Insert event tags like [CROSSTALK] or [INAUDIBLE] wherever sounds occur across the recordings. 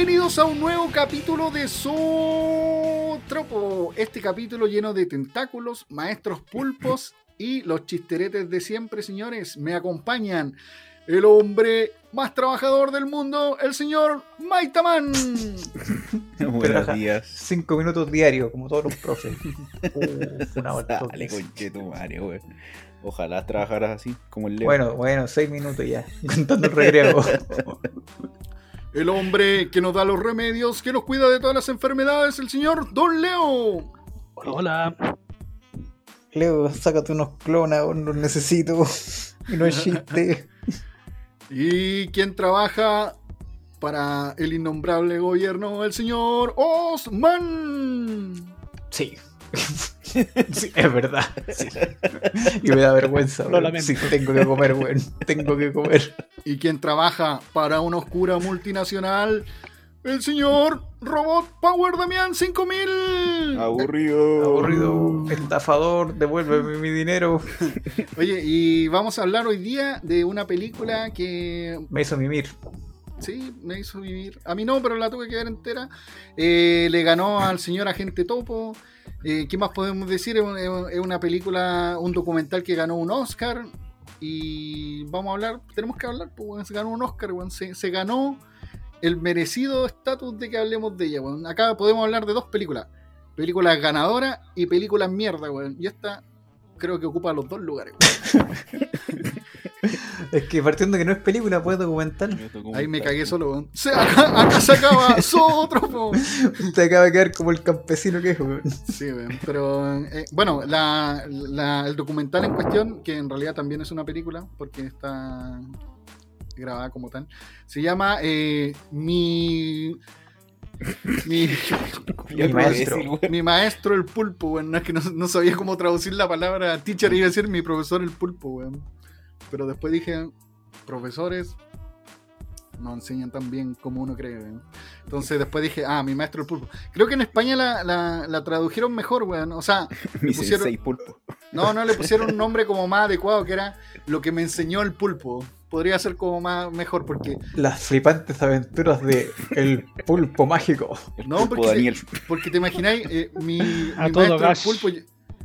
Bienvenidos a un nuevo capítulo de Zootropo. Este capítulo lleno de tentáculos, maestros pulpos y los chisteretes de siempre, señores. Me acompañan el hombre más trabajador del mundo, el señor Maitaman. [LAUGHS] Buenos días. Cinco minutos diarios, como todos los profes. Uf, [LAUGHS] una Dale, días. conchetumare, weón. Ojalá trabajaras así, como el Leo. Bueno, bueno, seis minutos ya, [LAUGHS] contando el recreo. El hombre que nos da los remedios, que nos cuida de todas las enfermedades, el señor Don Leo. Hola. Leo, sácate unos clonas, los necesito. Y no es chiste. [LAUGHS] Y quien trabaja para el innombrable gobierno, el señor Osman. Sí. Sí, es verdad. sí. Y me da vergüenza. Lo weón. lamento. Sí, tengo que comer, weón. Tengo que comer. Y quien trabaja para una oscura multinacional, el señor Robot Power Damián 5000. Aburrido. Aburrido. Estafador, devuélveme mi dinero. Oye, y vamos a hablar hoy día de una película que Me hizo mimir. Sí me hizo vivir. A mí no, pero la tuve que ver entera. Eh, le ganó al señor Agente Topo. Eh, ¿Qué más podemos decir? Es un- es una película, un documental que ganó un Oscar. Y vamos a hablar, tenemos que hablar, pues se ganó un Oscar, se, ganó el merecido estatus de que hablemos de ella. Acá podemos hablar de dos películas. Películas ganadoras y películas mierda, weón. Y esta creo que ocupa los dos lugares. [LAUGHS] [LAUGHS] Es que partiendo de que no es película, pues documental. Ahí me cagué solo, weón. Se- acá, acá se acaba [LAUGHS] otro, weón. Te acaba de quedar como el campesino que es, weón. Sí, weón. Pero eh, bueno, la- la- el documental en cuestión, que en realidad también es una película, porque está grabada como tal, se llama eh, Mi. Mi, [LAUGHS] Mi maestro. decir, mi maestro el pulpo, weón. No, es que no, no sabía cómo traducir la palabra teacher, iba a decir mi profesor el pulpo, weón. Pero después dije, profesores no enseñan tan bien como uno cree, weón. Entonces después dije, ah, mi maestro el pulpo. Creo que en España la, la- la tradujeron mejor, weón. O sea, [LAUGHS] Mi pusieron- sensei pulpo. no, no le pusieron un nombre como más adecuado, que era lo que me enseñó el pulpo. Podría ser como más mejor, porque Las flipantes aventuras de El Pulpo Mágico. El No, pulpo porque- Daniel. Porque te imagináis, eh, mi, A mi todo maestro el pulpo,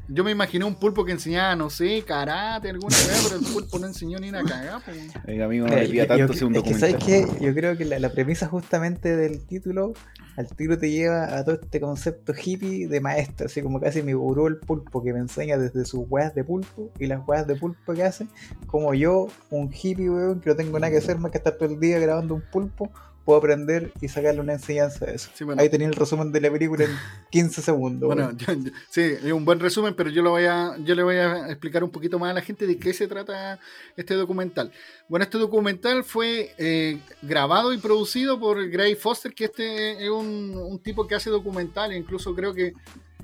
yo, me imaginé un pulpo que enseñaba, no sé, karate, alguna vez, pero el pulpo no enseñó ni una cagada. Oiga, amigo, no Mira, le tanto yo- un es que. ¿sabes qué? Yo creo que la, la premisa justamente del título, al tiro te lleva a todo este concepto hippie de maestro, así como casi mi gurú el pulpo que me enseña desde sus weas de pulpo y las weas de pulpo que hace, como yo, un hippie, weón, que no tengo nada que hacer más que estar todo el día grabando un pulpo, puedo aprender y sacarle una enseñanza de eso. Sí, bueno. Ahí tenía el resumen de la película en [LAUGHS] 15 segundos. Bueno, yo- yo- sí, es un buen resumen, pero yo lo voy a, yo le voy a explicar un poquito más a la gente de qué se trata este documental. Bueno, este documental fue eh, grabado y producido por Gray Foster, que este es un, un tipo que hace documentales, incluso creo que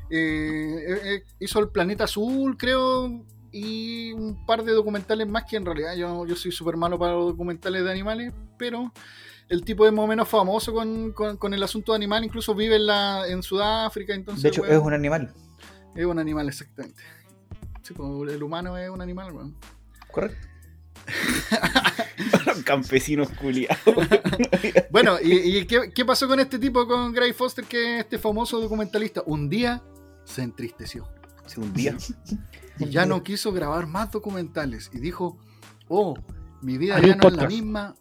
eh, eh, hizo El Planeta Azul, creo, y un par de documentales más que en realidad yo, yo soy súper malo para los documentales de animales, pero el tipo es más o menos famoso con, con- con el asunto de animal, incluso vive en, la, en Sudáfrica, entonces... de hecho, weón, es un animal, es un animal, exactamente. Sí, pues, el humano es un animal, weón. ¿correcto? [LAUGHS] Campesinos culiados. [LAUGHS] Bueno, ¿y, y qué, qué pasó con este tipo, con Gray Foster, que es este famoso documentalista? Un día se entristeció Hace un día. y ya no quiso grabar más documentales y dijo, oh, mi vida Hay ya no es la misma,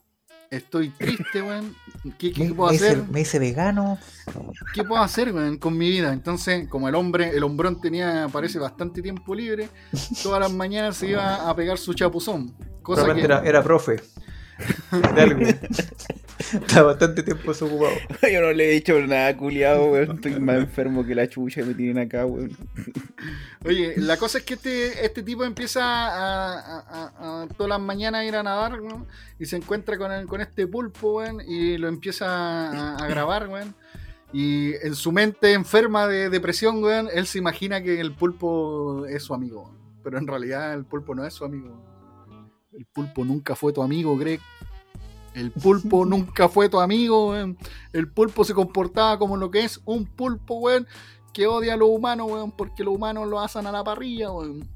estoy triste, weón. ¿Qué, qué Me, puedo me hice, hacer? me hice vegano. ¿Qué puedo hacer weón, con mi vida? Entonces, como el hombre, el hombrón tenía, parece, bastante tiempo libre, todas las mañanas se iba a pegar su chapuzón. Cosa que... era, era profe. [LAUGHS] De algo. Está bastante tiempo desocupado. Yo no le he hecho nada, culiado, weón. Estoy más enfermo que la chucha y me tienen acá, weón. Oye, la cosa es que este, este tipo empieza a, a- a- a todas las mañanas a ir a nadar, ¿no? Y se encuentra con, el- con este pulpo, weón, y lo empieza a, grabar, weón. Y en su mente enferma de depresión, weón, él se imagina que el pulpo es su amigo. weón. Pero en realidad el pulpo no es su amigo. El pulpo nunca fue tu amigo, Greg. El pulpo [LAUGHS] nunca fue tu amigo, weón. El pulpo se comportaba como lo que es un pulpo, weón, que odia a los humanos, weón, porque los humanos lo asan a la parrilla, weón.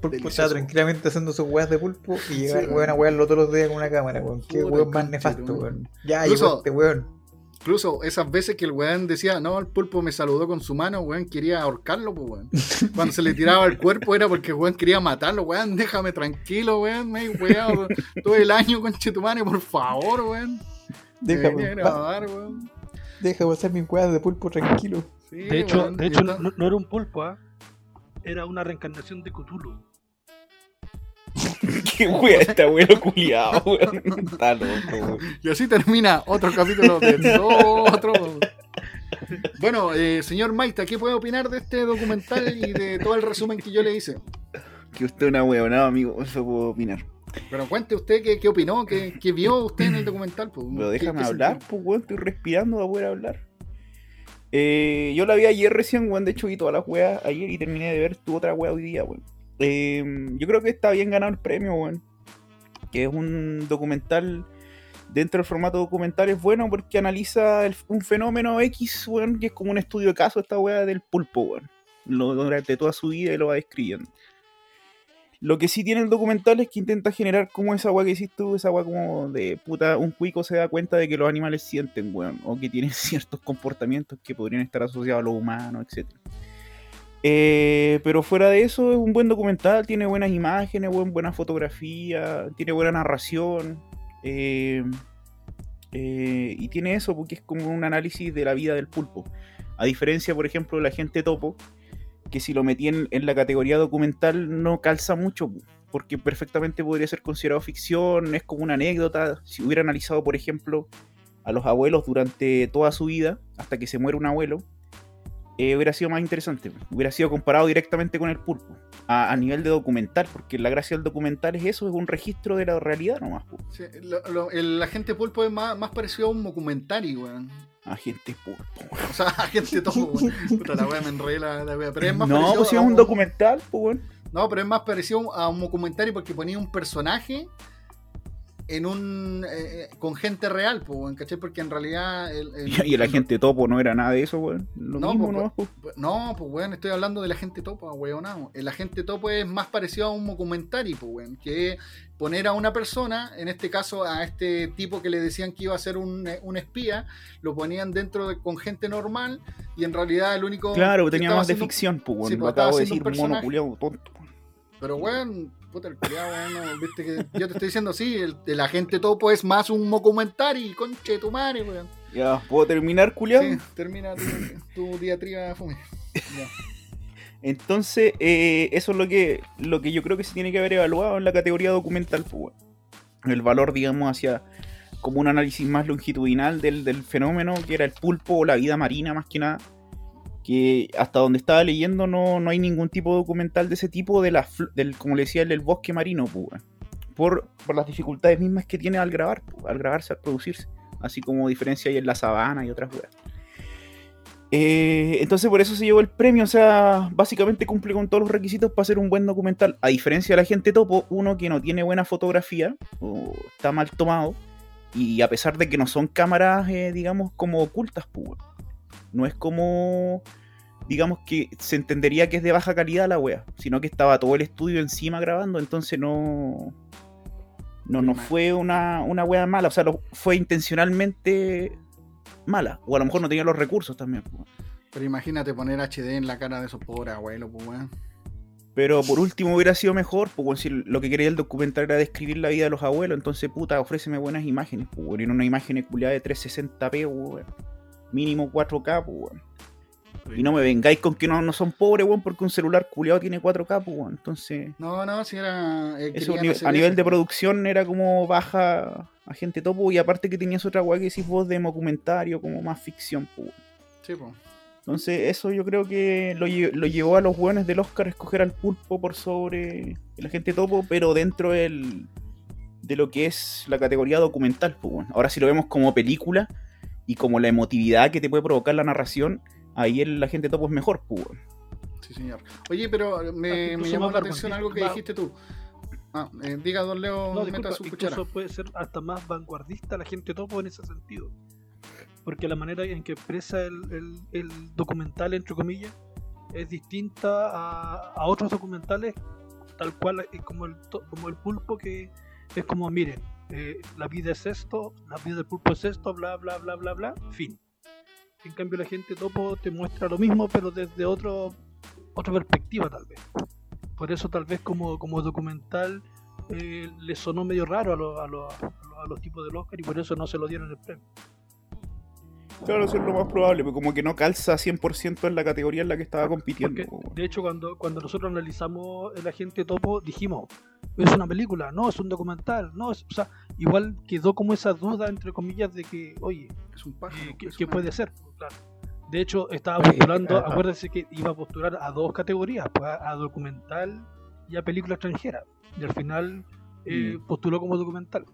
Pulpo estaba tranquilamente haciendo sus weas de pulpo y llega Sí, el weón a wearlo todos los días con una cámara, weón. Qué weón más nefasto, weón. weón. Ya, Incluso- este weón. Incluso esas veces que el weón decía, no, el pulpo me saludó con su mano, weón, quería ahorcarlo, pues, weón. [LAUGHS] Cuando se le tiraba el cuerpo era porque el weón quería matarlo, weón, déjame tranquilo, weón, me he weado todo el año con Chetumane, por favor, weón. Déjame, grabar, weón. déjame hacer mis weas de pulpo tranquilo. Sí, De hecho, de hecho está- no, no era un pulpo, ¿ah? era una reencarnación de Cthulhu. [LAUGHS] Qué wea este abuelo culiado, weón. Está loco. Y así termina otro capítulo de otro. Bueno, eh, señor Maita, ¿qué puede opinar de este documental y de todo el resumen que yo le hice? Que usted es una weonada, amigo. Eso puedo opinar. Pero cuente usted qué, qué opinó, qué, qué vio usted en el documental. Pues, Pero ¿Qué- déjame qué hablar, pues, weón. Estoy respirando para poder hablar. Eh, yo la vi ayer recién, weón. De hecho, vi todas las weas ayer y terminé de ver tu otra wea hoy día, weón. Eh, yo creo que está bien ganado el premio, weón. Que es un documental. Dentro del formato documental es bueno porque analiza un fenómeno X, weón, que es como un estudio de caso esta wea del pulpo, weón. Durante toda su vida y lo va describiendo. Lo que sí tiene el documental es que intenta generar como esa weá que hiciste tú, esa weá como de puta, un cuico se da cuenta de que los animales sienten, o que tienen [LAUGHS] ciertos comportamientos que podrían estar asociados a los humanos, etc. Eh, pero fuera de eso, es un buen documental, tiene buenas imágenes, buen, buena fotografía, tiene buena narración. eh, eh, y tiene eso porque es como un análisis de la vida del pulpo. A diferencia, por ejemplo, de la gente topo, que si lo metí en, la categoría documental no calza mucho, porque perfectamente podría ser considerado ficción, es como una anécdota. Si hubiera analizado, por ejemplo, a los abuelos durante toda su vida, hasta que se muere un abuelo, eh, hubiera sido más interesante. Hubiera sido comparado directamente con el pulpo, a, a nivel de documental, porque la gracia del documental es eso, es un registro de la realidad nomás. Sí, lo- lo- el agente pulpo es más, más parecido a un documentario, weón. Agente pulpo. O sea, agente todo, weón. Puta la weá, me enredé la, la weá. Pero es más No, parecido pues si es un documental, pues bueno. No, pero es más parecido a un documentario porque ponía un personaje en un eh, eh, con gente real, pues, weón, ¿cachai? Porque en realidad el, el- [LAUGHS] Y el agente topo no era nada de eso, weón. Lo No, mismo, pues, pues. No, pues weón, estoy hablando del agente topo, weón. El agente topo es más parecido a un documentario, pues weón, que es poner a una persona, en este caso a este tipo que le decían que iba a ser un, eh, un espía, lo ponían dentro de, con gente normal y en realidad el único... Claro, tenía más de ficción, pues, weón. Sí, lo acabo de decir, un mono culiao tonto. Pero weón, puta el culiao, weón, no, viste que yo te estoy diciendo, sí, el, el agente topo es más un documentario, conche tu madre, weón. Ya, ¿puedo terminar, culiao? Sí, termina tu, tu diatriba, fome. Ya. Entonces, eh, eso es lo que, lo que yo creo que se tiene que haber evaluado en la categoría documental, pues. El valor, digamos, hacia como un análisis más longitudinal del, del fenómeno, que era el pulpo o la vida marina, más que nada. Que hasta donde estaba leyendo no, no hay ningún tipo de documental de ese tipo, de la, del, como le decía, el del bosque marino, pues, por, por las dificultades mismas que tiene al grabar, al grabarse, al producirse. Así como diferencia hay en la sabana y otras weas. Eh, entonces por eso se llevó el premio, o sea, básicamente cumple con todos los requisitos para hacer un buen documental. A diferencia de la gente topo, uno que no tiene buena fotografía, o está mal tomado, y a pesar de que no son cámaras, eh, digamos, como ocultas, pues. No es como, digamos que se entendería que es de baja calidad la wea, sino que estaba todo el estudio encima grabando, entonces no... No, no fue una, una wea mala, o sea, lo- fue intencionalmente mala. O a lo mejor no tenía los recursos también. Pero imagínate poner HD en la cara de esos pobres abuelos, pues weón. Pero por último hubiera sido mejor, pues si lo que quería el documental era describir la vida de los abuelos, entonces puta, ofréceme buenas imágenes, pues no una imagen culiada de 360p, weón. Mínimo 4K, pues weón. Y no me vengáis con que no, no son pobres, weón, porque un celular culiado tiene 4K, pues weón. Entonces, No, no, si era. eh, eso a nivel eso, de producción era como baja agente topo, y aparte que tenías otra weá que decís vos de documentario, como más ficción, pues weón. Sí, pues. Entonces, eso yo creo que lo, lle- lo llevó a los buenos del Oscar a escoger al pulpo por sobre el agente topo, pero dentro del, de lo que es la categoría documental. Pues, bueno. Ahora, si lo vemos como película y como la emotividad que te puede provocar la narración, ahí el agente topo es mejor. Pues. Sí, señor. Oye, pero me, llamó la atención algo que dijiste tú. Ah, eh, diga, don Leo, No, meta su cuchara. incluso puede ser hasta más vanguardista la gente topo en ese sentido. Porque la manera en que expresa el, el- el documental, entre comillas, es distinta a, a otros documentales, tal cual como el, como el pulpo, que es como, miren, eh, la vida es esto, la vida del pulpo es esto, bla, bla, bla, bla, bla, fin. En cambio, la gente topo te muestra lo mismo, pero desde otro, otra perspectiva, tal vez. Por eso, tal vez, como, como documental, eh, le sonó medio raro a, lo- a, lo- a lo- a los tipos del Oscar y por eso no se lo dieron el premio. Claro, eso es lo más probable, pero como que no calza 100% en la categoría en la que estaba compitiendo. Porque, weón. de hecho, cuando, cuando nosotros analizamos el agente topo, dijimos, es una película, no, es un documental, no, es, o sea, igual quedó como esa duda, entre comillas, de que, oye, Es un pájaro. eh, ¿qué, es qué una- puede ser? Claro. De hecho, estaba postulando, ah, ah. acuérdense que iba a postular a dos categorías, pues, a, a documental y a película extranjera. Y al final eh, Mm. postuló como documental.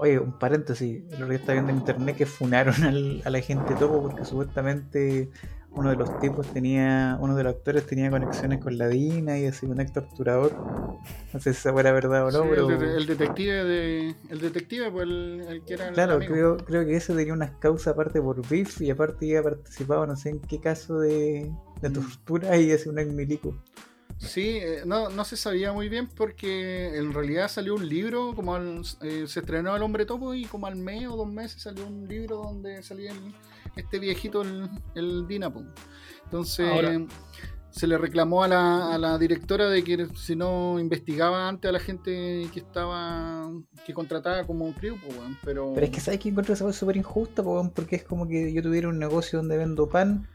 Oye, un paréntesis, lo que está viendo en internet que funaron al, a la gente topo porque supuestamente uno de los tipos tenía, uno de los actores tenía conexiones con la DINA y así un ex torturador. No sé si esa fuera verdad o no, Sí, pero el, de- el detective de. El detective, pues el, el que era el claro, creo, creo que ese tenía unas causas aparte por BIF y aparte había participado no sé en qué caso de, de Mm. tortura y así un ex milico. Sí, eh, no, no se sabía muy bien porque en realidad salió un libro, como al- eh, se estrenó El Hombre Topo y como al mes o dos meses salió un libro donde salía el- este viejito, el, el Dinapo. Entonces Ahora- se le reclamó a la, a la directora de que si no investigaba antes a la gente que estaba, que contrataba como crew, pues, weón, pero... Pero es que sabes que encuentro esa cosa súper injusta, weón, porque es como que yo tuviera un negocio donde vendo pan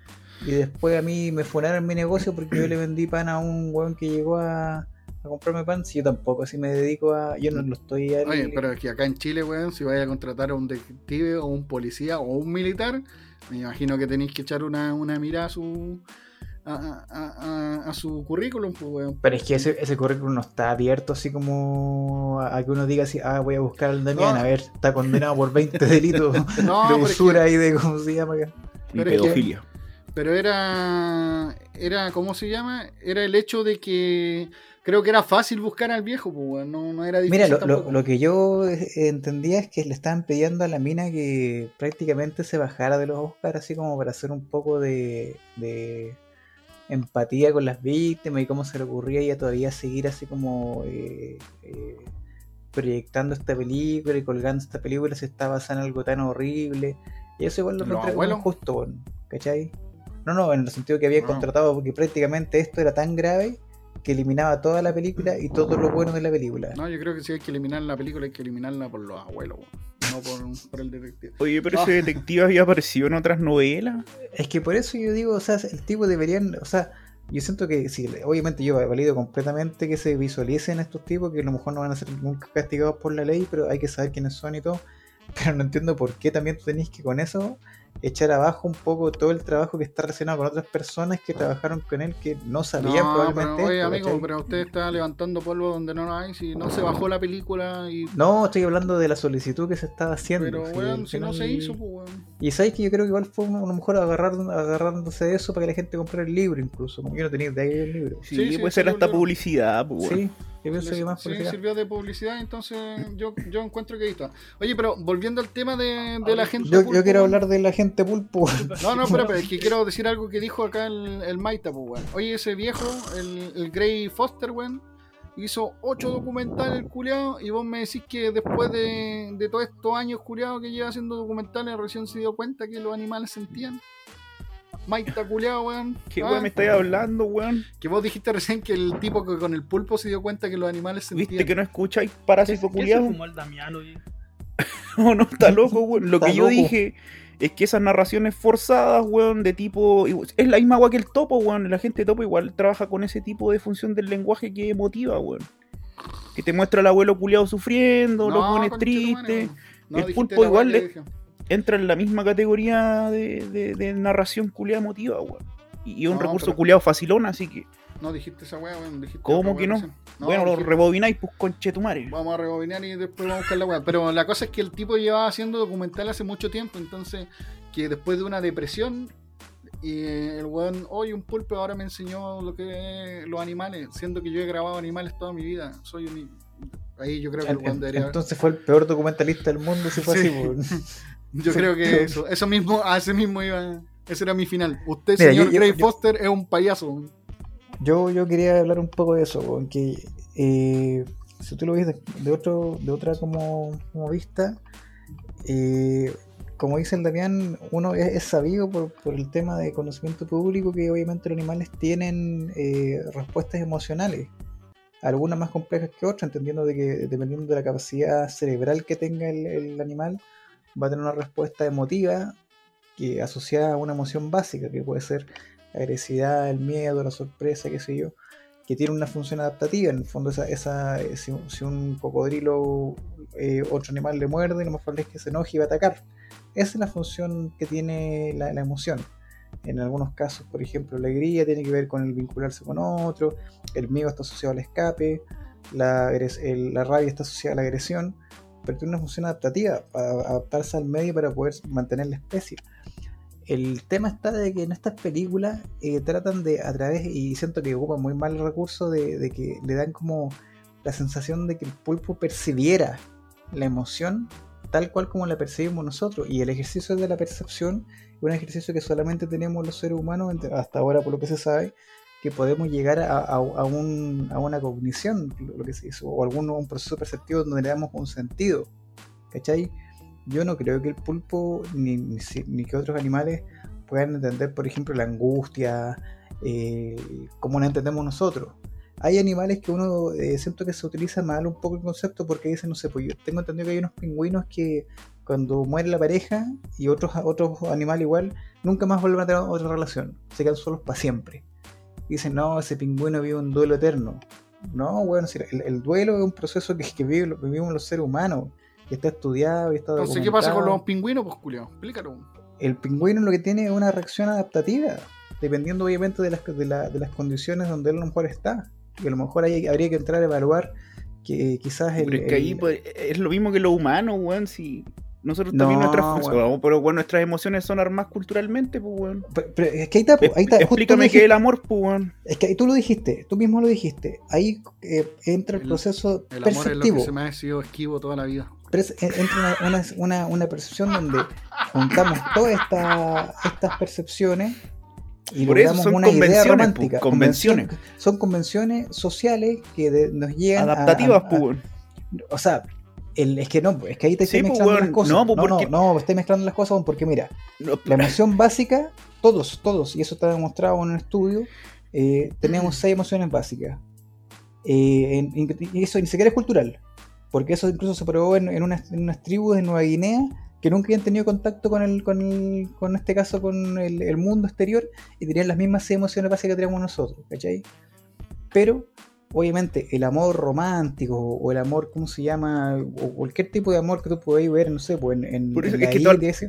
y después a mí me funaron mi negocio porque yo le vendí pan a un weón que llegó a, a comprarme pan. Si yo tampoco, si me dedico a. Yo no lo estoy. Oye, pero es que acá en Chile, weón, si vais a contratar a un detective o un policía o un militar, me imagino que tenéis que echar una, una mirada a su a, a- a- a su currículum, pues, weón. Pero es que ese, ese currículum no está abierto así como a, a que uno diga así, ah, voy a buscar al Damián, No. a ver, está condenado por 20 delitos [LAUGHS] No, de usura y de, ¿cómo se llama acá? Y Pero es que- pedofilia. Pero era, era, ¿cómo se llama? Era el hecho de que creo que era fácil buscar al viejo, pues. No, no era difícil Mira, lo, lo- que yo eh, entendía es que le estaban pidiendo a la mina que prácticamente se bajara de los Oscars, así como para hacer un poco de, de empatía con las víctimas y cómo se le ocurría a ella todavía seguir así como eh, eh, proyectando esta película y colgando esta película si está basada en algo tan horrible. Y eso igual lo ¿Los encontré como injusto, ¿cachai? No, no, en el sentido que había No. contratado porque prácticamente esto era tan grave que eliminaba toda la película y todo lo bueno de la película. No, yo creo que si hay que eliminar la película, hay que eliminarla por los abuelos. No por, por el detective. Oye, pero Ah. ese detective había aparecido en otras novelas. Es que por eso yo digo, o sea, el tipo deberían, o sea, yo siento que sí, obviamente yo he valido completamente que se visualicen estos tipos, que a lo mejor no van a ser nunca castigados por la ley, pero hay que saber quiénes son y todo. Pero no entiendo por qué también tú tenés que con eso echar abajo un poco todo el trabajo que está relacionado con otras personas que trabajaron con él que no sabían No, pero, probablemente. oye, esto, amigo, pero usted está levantando polvo donde no lo hay. Si no se bajó la película y. No, estoy hablando de la solicitud que se estaba haciendo. Pero, weón, al si no se hizo, pues, weón. Y sabes que yo creo que igual fue a lo mejor agarrar, agarrándose de eso para que la gente comprara el libro, incluso. Como yo no tenía de ahí el libro. Sí, Sí, sí, puede sí, ser hasta publicidad. pues, weón. Sí, yo pienso que más Sí, sirvió de publicidad, entonces yo, yo encuentro que ahí está. Oye, pero volviendo al tema de, la gente. Yo, pulpo, yo quiero hablar de la gente pulpo. No, no, pero, [LAUGHS] pero es que quiero decir algo que dijo acá el, el Maita, pues, weón. Oye, ese viejo, el, el Gray Foster, weón, hizo ocho documentales, el culiao, y vos me decís que después de, de todos estos años, culiao, que lleva haciendo documentales, recién se dio cuenta que los animales sentían. Maita, culiao, weón. ¿Qué Ah, weón me estáis hablando, weón? Que vos dijiste recién que el tipo que con el pulpo se dio cuenta que los animales sentían. ¿Viste que no escucháis ¿Qué, parásito qué se culiado? fumó el Damiano? y- [LAUGHS] No, no, está loco, weón. Lo Está que yo loco. dije es que esas narraciones forzadas, weón, de tipo. Es la misma weá que el topo, weón. La gente topo igual trabaja con ese tipo de función del lenguaje que emotiva, weón. Que te muestra al abuelo culiado sufriendo, los buenos conchetumare, tristes. No, El pulpo igual le- dije. Entra en la misma categoría de, de- de narración culiada emotiva, weón. Y un No, recurso pero- culiado facilón, así que. No dijiste esa weá, weón. dijiste ¿Cómo que no? bueno, lo rebobináis, pues conchetumare. Vamos a rebobinar y después vamos a buscar la weá. Pero la cosa es que el tipo llevaba haciendo documental hace mucho tiempo, entonces que después de una depresión, y el weón, hoy un pulpo ahora me enseñó lo que es los animales, siendo que yo he grabado animales toda mi vida. Soy un... Ahí yo creo que el weón debería... Entonces fue el peor documentalista del mundo si fue [LAUGHS] Sí. así. weón. [LAUGHS] Yo creo que eso, eso mismo, a ese mismo iba... Ese era mi final. Usted, Mira, señor yo- yo- Gray yo- Foster, es un payaso. Yo, yo quería hablar un poco de eso, weón, que eh, si tú lo ves de, de otro, de otra como, como vista, eh, como dice el Damián, uno es, es sabido por, por el tema de conocimiento público que obviamente los animales tienen eh, respuestas emocionales, algunas más complejas que otras, entendiendo de que dependiendo de la capacidad cerebral que tenga el, el animal, va a tener una respuesta emotiva que asociada a una emoción básica, que puede ser la agresividad, el miedo, la sorpresa, qué sé yo, que tiene una función adaptativa. En el fondo, esa, esa, eh, si, un- cocodrilo, eh, otro animal le muerde, lo más probable es que se enoje y va a atacar. Esa es la función que tiene la, emoción. En algunos casos, por ejemplo, la alegría tiene que ver con el vincularse con otro, el miedo está asociado al escape, la rabia está asociada a la agresión, pero tiene una función adaptativa, a- adaptarse al medio para poder mantener la especie. El tema está de que en estas películas eh, tratan de, a través, y siento que ocupan muy mal el recurso de, de que le dan como la sensación de que el pulpo percibiera la emoción tal cual como la percibimos nosotros. Y el ejercicio de la percepción es un ejercicio que solamente tenemos los seres humanos, hasta ahora por lo que se sabe, que podemos llegar a, a- un- a una cognición, lo que se dice, o algún un proceso perceptivo donde le damos un sentido. ¿Cachai? Yo no creo que el pulpo ni, ni que otros animales puedan entender, por ejemplo, la angustia, eh, como la entendemos nosotros. Hay animales que uno eh, siento que se utiliza mal un poco el concepto porque dicen, no sé, pues yo tengo entendido que hay unos pingüinos que cuando muere la pareja y otros, otros animales igual, nunca más vuelven a tener otra relación, se quedan solos para siempre. Dicen, no, ese pingüino vive un duelo eterno. No, bueno, el, el duelo es un proceso que, que vive- vivimos los seres humanos, que está estudiado y está Entonces, ¿qué pasa con los pingüinos? Pues, culiao, explícalo. el pingüino lo que tiene es una reacción adaptativa, dependiendo obviamente de las, de, la- de las condiciones donde él a lo mejor está. Y a lo mejor ahí habría que entrar a evaluar que quizás el... Pero es que ahí el- pues, es lo mismo que lo humano, weón. Si nosotros No, también nuestras funciones, pero bueno, nuestras emociones son armas culturalmente, pues, weón. Pero- pero es que ahí está, ahí está, Explícame qué es el amor, pues, weón. Es que ahí tú lo dijiste, tú mismo lo dijiste. Ahí eh, entra el, El- proceso El amor es lo perceptivo. que se me ha sido esquivo toda la vida. Pero es- en- entra una, una, una- una percepción donde juntamos todas esta- estas percepciones y Por eso logramos son una idea convenciones, romántica. convenciones. Convención- son convenciones sociales que de- nos llegan a- Adaptativas, a- pues, a-. O sea, el, es que no, es que ahí te Sí, estoy pues, mezclando las cosas. No, No, pues, no, porque- no, estoy mezclando las cosas porque mira, No, la emoción básica, todos, todos, y eso está demostrado en un estudio, eh, tenemos seis emociones básicas. Eh, y eso ni siquiera es cultural, porque eso incluso se probó en, en unas, en unas tribus de Nueva Guinea que nunca habían tenido contacto con el, con el, con este caso, con el, el mundo exterior, y tenían las mismas seis emociones básicas que tenemos nosotros, ¿cachai? Pero, obviamente, el amor romántico, o el amor, ¿cómo se llama? O cualquier tipo de amor que tú podáis ver, no sé, pues en, en, Por eso en es la que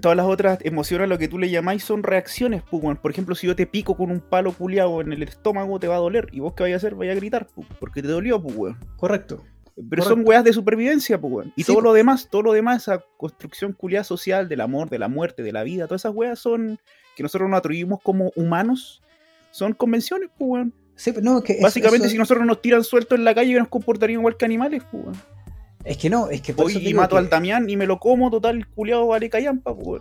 todas- las otras emociones, lo que tú le llamáis, son reacciones, pues. Por ejemplo, si yo te pico con un palo culiado en el estómago, te va a doler. Y vos qué vais a hacer, vais a gritar, pues, porque te dolió, pues, weón. Correcto. Pero Correcto. son weas de supervivencia, pues, weón. Y Sí, todo pues. lo demás, todo lo demás, esa construcción culiada social del amor, de la muerte, de la vida, todas esas weas son que nosotros nos atribuimos como humanos, son convenciones, pues, weón. Sí, pero no, es que Básicamente, eso- si nosotros nos tiran sueltos en la calle, nos comportarían igual que animales, pues. Es que no, es que por Voy eso y mato que- al Damián y me lo como, total, el culiado vale callampa, pues.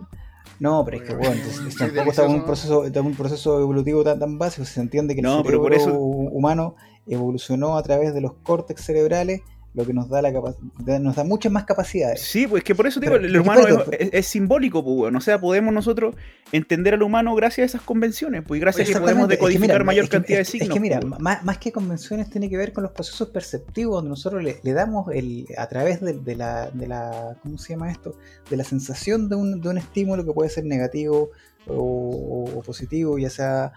No, pero es que bueno, entonces, tampoco estamos en un proceso, en un proceso evolutivo tan, tan básico. Se entiende que el No, pero por eso- humano evolucionó a través de los córtex cerebrales, lo que nos da la nos da muchas más capacidades. Sí, pues que por eso digo, Pero- el humano es, simbólico, pues, weón. O sea, podemos nosotros entender al humano gracias a esas convenciones, pues, y gracias a que podemos Exactamente, es que decodificar mira, mayor es que- cantidad de signos. Es que mira, pues, más, más que convenciones tiene que ver con los procesos perceptivos, donde nosotros le, le damos el, a través de, de la, de la, ¿cómo se llama esto? De la sensación de un, de un estímulo que puede ser negativo o, o positivo, ya sea,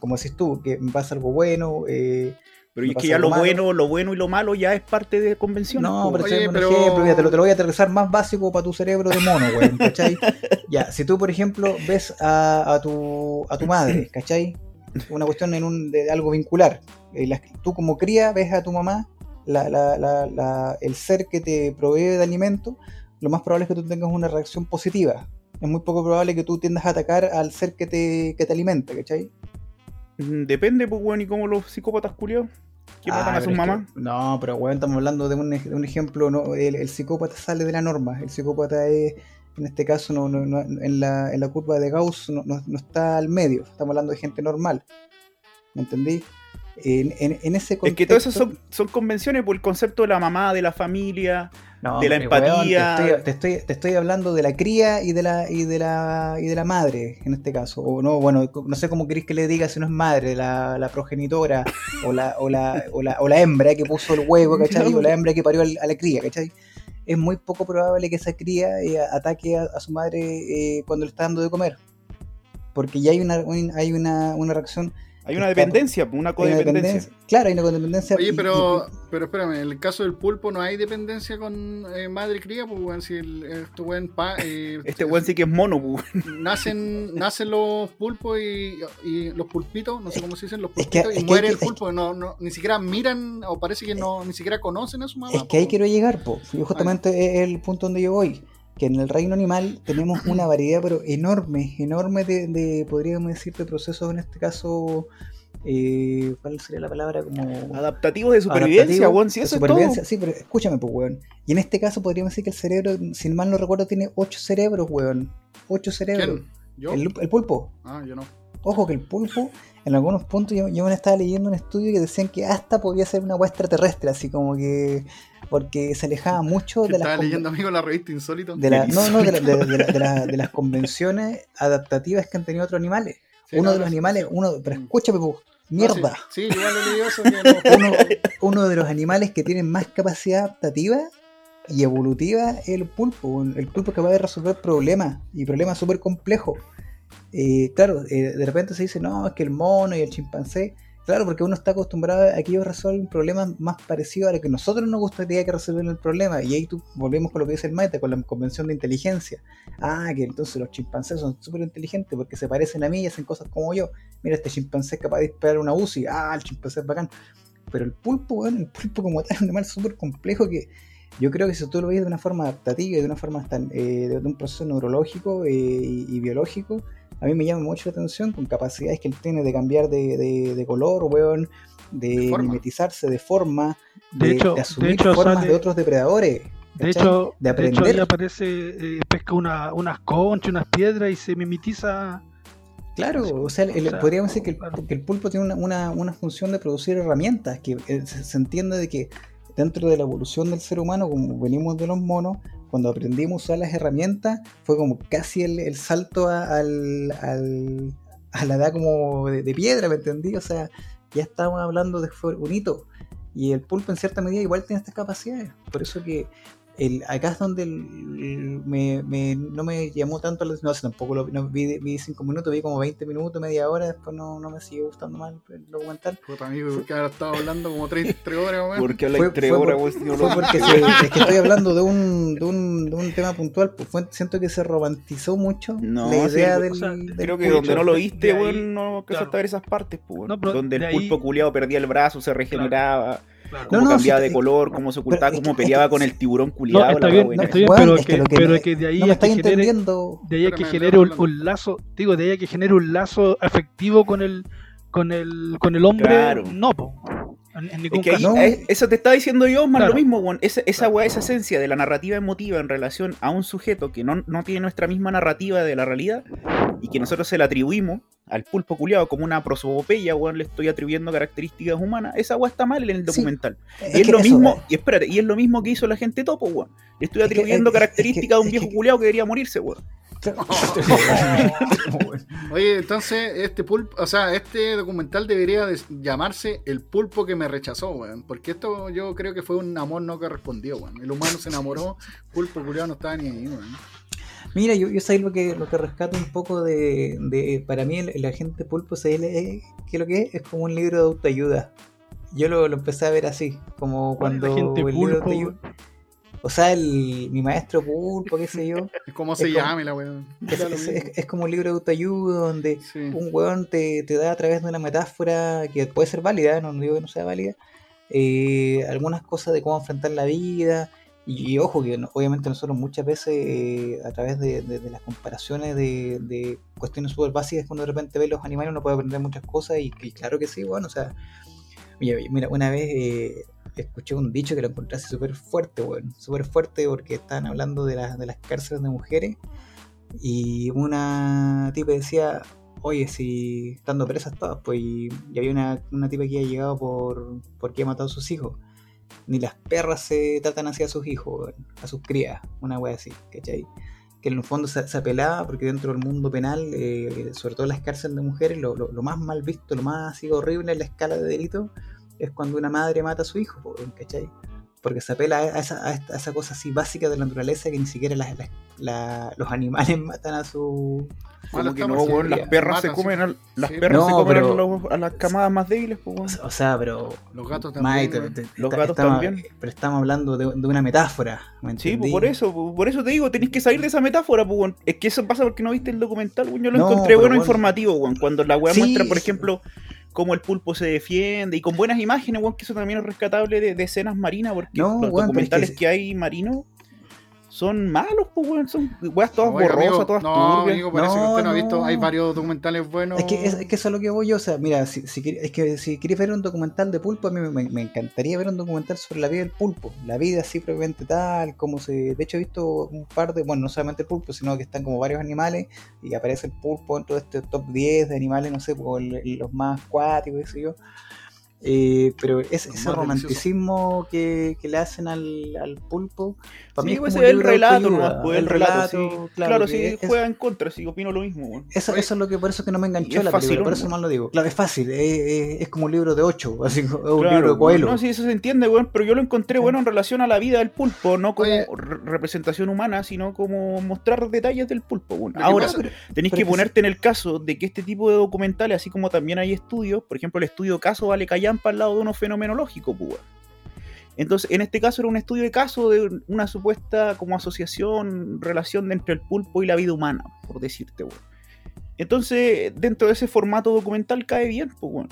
como decís tú, que pasa algo bueno, eh, Pero es que ya lo malo. bueno, lo bueno y lo malo ya es parte de convenciones. No, pero, Oye, pero- un ejemplo, mira, te lo, te lo voy a aterrizar más básico para tu cerebro de mono, weón, [LAUGHS] ¿cachai? ya, si tú, por ejemplo, ves a, a tu, a tu madre, ¿cachai? Una cuestión en un, de algo vincular. Eh, la- tú como cría ves a tu mamá, la- la- la- la- el ser que te provee de alimento, lo más probable es que tú tengas una reacción positiva. Es muy poco probable que tú tiendas a atacar al ser que te, que te alimenta, ¿cachai? Mm, Depende, pues, weón, y cómo los psicópatas culiados que matan Ah, a que- no, pero weón, estamos hablando de un, de un ejemplo, no, el, el psicópata sale de la norma, el psicópata es, en este caso, no, no- no- en, la, en la curva de Gauss no, no- no está al medio, estamos hablando de gente normal, ¿me entendí? En, en- en ese Es contexto... que todo eso son, son convenciones por el concepto de la mamá, de la familia. No, de la hombre, weón, empatía. te, estoy, te, estoy, te estoy hablando de la cría y de la y de la y de la madre en este caso. O no, bueno, no sé cómo queréis que le diga si no es madre, la, la progenitora o la, o, la, o, la, o la hembra que puso el huevo, [LAUGHS] ¿cachai? O la hembra que parió al- a la cría, ¿cachai? Es muy poco probable que esa cría eh, ataque a, a su madre eh, cuando le está dando de comer. Porque ya hay una, un- hay una, una reacción, Hay una dependencia, una hay una codependencia. dependencia. Claro, hay una codependencia. Oye, y- pero, y- pero espérame, en el caso del pulpo no hay dependencia con eh, madre y cría, pues weón, si el, este weón pa- eh, [LAUGHS] Este weón sí que es mono, pu. [LAUGHS] nacen, nacen los pulpos y, y los pulpitos, no sé cómo se dicen, los Es que- pulpitos, es y que muere hay el pulpo, no, no, ni siquiera miran, o parece que no, ni siquiera conocen a su mamá. Es que ahí po. quiero llegar. Yo justamente es el punto donde yo voy. Que en el reino animal tenemos una variedad, pero enorme, enorme de, de, podríamos decir, de procesos, en este caso, eh, ¿cuál sería la palabra? Como Adaptativos de supervivencia, adaptativo, weón. De eso es supervivencia. todo. Sí, pero escúchame, pues, weón. Y en este caso podríamos decir que el cerebro, si mal no recuerdo, tiene ocho cerebros, weón. Ocho cerebros. ¿Quién? ¿Yo? El, el pulpo. Ah, yo no. Ojo que el pulpo, en algunos puntos, yo, yo me estaba leyendo un estudio que decían que hasta podía ser una hueá extraterrestre, así como que. Porque se alejaba mucho de las. leyendo, amigo, la revista Insólito. de la- no, no, de, la- de- de la- de la- de las [LAUGHS] convenciones adaptativas que han tenido otros animales. Sí, uno no, de los animales, uno, pero Mm. escúchame, mierda. No, sí, sí, eso. Que no- Uno, uno de los animales que tienen más capacidad adaptativa y evolutiva es el pulpo. El pulpo es capaz de resolver problemas y problemas súper complejos. Eh, claro, eh, de repente se dice, no, es que el mono y el chimpancé. Claro, porque uno está acostumbrado a que ellos resuelven problemas más parecidos a lo que nosotros nos gustaría que resuelvan el problema. Y ahí tú volvemos con lo que dice el Maite, con la convención de inteligencia. Ah, que entonces los chimpancés son súper inteligentes porque se parecen a mí y hacen cosas como yo. Mira, este chimpancé es capaz de disparar una UCI. Ah, el chimpancé es bacán. Pero el pulpo, weón, el pulpo como tal es un animal súper complejo que yo creo que si tú lo ves de una forma adaptativa y de una forma hasta, eh, de un proceso neurológico eh, y biológico, a mí me llama mucho la atención con capacidades que él tiene de cambiar de, de- de color, weón, de, mimetizarse de forma, De de, hecho- de de asumir hecho formas sale- de otros depredadores. De hecho, de de hecho aprender. ahí aparece, eh, pesca una, unas conchas, unas piedras y se mimetiza. Claro, o sea, el- O sea, podríamos decir que el, claro. que el pulpo tiene una, una- una función de producir herramientas, que eh, se, se entiende de que dentro de la evolución del ser humano, como venimos de los monos, cuando aprendimos a usar las herramientas, fue como casi el, el salto a, al, al- a la edad como de, de piedra, ¿me entendí? O sea, ya estamos hablando de hito. Y el pulpo en cierta medida igual tiene estas capacidades. Por eso que el, acá es donde el- el- me, me- no me llamó tanto la atención. No, sé, tampoco lo no, vi, vi cinco minutos, vi como 20 minutos, media hora, después no, no me siguió gustando más el, documental. Puta amigo, que ahora estaba hablando como 3, horas, weón. Porque habla Fue- entre fue horas, por- no Fue porque se- es que estoy hablando de un, de un, de un tema puntual, pues fue- siento que se romantizó mucho No, la sí, idea o del, sea, del Creo que pulpo. donde no lo viste, weón, no alcanzaste claro. a ver esas partes, pues, weón. No, pero donde el ahí- pulpo culiado perdía el brazo, se regeneraba, Claro. Cómo No, no, cambiaba sí, de color, cómo se ocultaba, es cómo que- peleaba es que- con el tiburón No, culiado. está la bien, está bien, pero, es que pero que de ahí no que genere, de ahí a que genere un, lazo, digo, de ahí a que genere un lazo afectivo con el con el con el hombre, Claro. no, po. En, en ningún Es que ahí, caso. Eso te estaba diciendo yo, más Claro. lo mismo. Esa, esa Claro. weá, esa esencia de la narrativa emotiva en relación a un sujeto que no, no tiene nuestra misma narrativa de la realidad y que nosotros se la atribuimos al pulpo culiado como una prosopopeya, weón, le estoy atribuyendo características humanas. Esa weá está mal en el documental. Es y es que lo eso, mismo, y espérate, y es lo mismo que hizo la gente topo, weón. Le estoy Es que- atribuyendo es- es que- características a un viejo que- culiado que debería morirse, weón. [LAUGHS] Oye, entonces este pulpo, o sea, este documental debería de llamarse El pulpo que me rechazó, weón. Porque esto yo creo que fue un amor no correspondido, weón. El humano se enamoró, pulpo culiado no estaba ni ahí, weón. Mira, yo, yo sé lo que, lo que rescato un poco de, de- para mí el, el agente pulpo se lee, que lo que es es como un libro de autoayuda. Yo lo, lo empecé a ver así, como ¿Cuál es cuando gente el libro de pulpo, autoayuda- O sea, el, mi maestro pulpo, qué sé yo. Es como Es se como- llame la weón. Es, es- es- es como un libro de autoayuda donde Sí. un weón te, te da a través de una metáfora que puede ser válida, no digo que no sea válida, eh, algunas cosas de cómo enfrentar la vida. Y, ojo, que no- obviamente nosotros muchas veces eh, a través de, las comparaciones de, cuestiones súper básicas, cuando de repente ve los animales uno puede aprender muchas cosas y, claro que sí, bueno, o sea, mira, una vez eh, escuché un dicho que lo encontré súper fuerte, weón, súper fuerte porque estaban hablando de, las de las cárceles de mujeres y una tipa decía, oye, si estando presas todas, pues, y había una, una tipa que había llegado por porque había matado a sus hijos. Ni las perras se tratan así a sus hijos, a sus crías, una wea así, ¿cachai? Que en el fondo se, apelaba porque dentro del mundo penal, eh, sobre todo en las cárceles de mujeres, lo, más mal visto, lo más así horrible en la escala de delito es cuando una madre mata a su hijo, ¿cachai? Porque se apela a esa, a esta- a esa cosa así básica de la naturaleza que ni siquiera la- los animales [LAUGHS] matan a su... Como que no, weón, las perras se comen a, las Sí. perras No, se comen a, los- a las camadas más débiles, pues, O weón. sea, o sea, pero... Los gatos también. te- weón. te- Los está- gatos estamos- también. Pero estamos hablando de, de una metáfora, ¿me Sí, pues por eso, pues, por eso te digo, tenés que salir de esa metáfora, pues, weón. Es que eso pasa porque no viste el documental, weón. Yo lo No, encontré bueno bueno. informativo, weón. Cuando la weá Sí, muestra, por sí. Cómo el pulpo se defiende y con buenas imágenes, weón, que eso también es rescatable de, de escenas marinas, porque No, los weón, pero es documentales que- que, hay marinos son malos, pues, weón. Son weas todas Oiga, borrosas, amigo, todas no, turbias. amigo, parece que No, usted no ha no. visto. Hay varios documentales buenos. Es que, es, es que eso es lo que voy yo, o sea, mira, si, si es que si queréis ver un documental de pulpo, a mí me, me- me encantaría ver un documental sobre la vida del pulpo, la vida así propiamente tal, como se... De hecho he visto un par de, bueno, no solamente el pulpo, sino que están como varios animales y aparece el pulpo dentro de este top 10 de animales, no sé, por los más acuáticos, qué sé yo. Eh, pero es, ese romanticismo que, que le hacen al, al pulpo, para mí Sí, es pues el relato, pues, el relato, sí. Claro, que sí, es- juega en contra, sí, opino lo mismo, weón. eso, es lo que por eso es que no me enganchó la película, facilón, por eso más lo digo. Claro, es fácil, es, como un libro de 8, así es un Claro, libro de. Coelho. No, sí, eso se entiende, weón, pero yo lo encontré bueno en relación a la vida del pulpo, no como Oye. representación humana, sino como mostrar detalles del pulpo, que Ahora, pasa- tenéis que ponerte en el caso de que este tipo de documentales, así como también hay estudios, por ejemplo, el estudio caso vale callampa al lado de uno fenomenológico, pues. Entonces, en este caso era un estudio de caso de una supuesta como asociación, relación entre el pulpo y la vida humana, por decirte, weón. Entonces, dentro de ese formato documental cae bien, pues, weón.